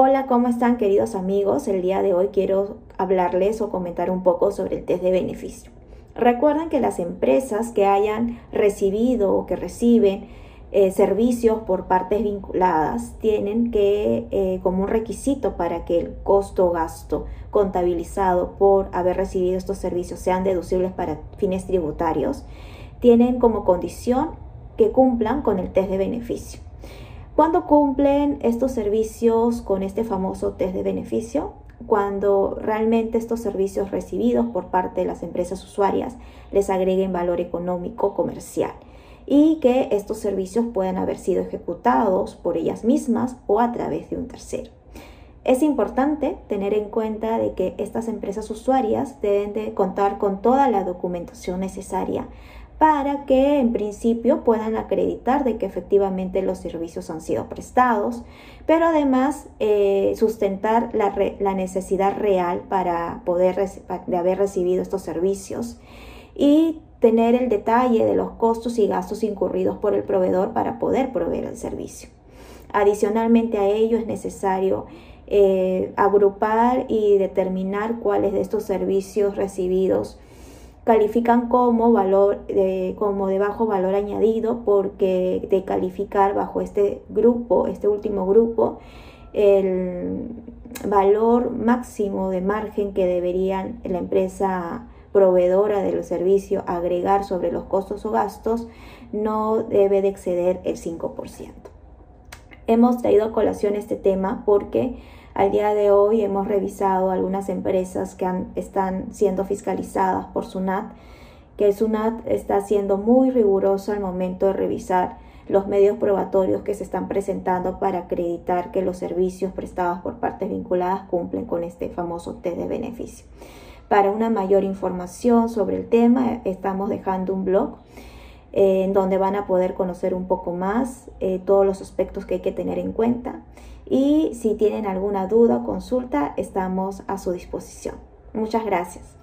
Hola, ¿cómo están queridos amigos? El día de hoy quiero hablarles o comentar un poco sobre el test de beneficio. Recuerden que las empresas que hayan recibido o que reciben eh, servicios por partes vinculadas tienen que, eh, como un requisito para que el costo o gasto contabilizado por haber recibido estos servicios sean deducibles para fines tributarios, tienen como condición que cumplan con el test de beneficio. ¿Cuándo cumplen estos servicios con este famoso test de beneficio? Cuando realmente estos servicios recibidos por parte de las empresas usuarias les agreguen valor económico comercial y que estos servicios puedan haber sido ejecutados por ellas mismas o a través de un tercero. Es importante tener en cuenta de que estas empresas usuarias deben de contar con toda la documentación necesaria para que en principio puedan acreditar de que efectivamente los servicios han sido prestados, pero además eh, sustentar la, necesidad real para poder de haber recibido estos servicios y tener el detalle de los costos y gastos incurridos por el proveedor para poder proveer el servicio. Adicionalmente a ello es necesario eh, agrupar y determinar cuáles de estos servicios recibidos califican como valor de, como de bajo valor añadido porque de calificar bajo este grupo, este último grupo, el valor máximo de margen que deberían la empresa proveedora del servicio agregar sobre los costos o gastos no debe de exceder el 5%. Hemos traído a colación este tema porque al día de hoy hemos revisado algunas empresas que están siendo fiscalizadas por SUNAT, que SUNAT está siendo muy riguroso al momento de revisar los medios probatorios que se están presentando para acreditar que los servicios prestados por partes vinculadas cumplen con este famoso test de beneficio. Para una mayor información sobre el tema, estamos dejando un blog en donde van a poder conocer un poco más eh, todos los aspectos que hay que tener en cuenta. Y si tienen alguna duda o consulta, estamos a su disposición. Muchas gracias.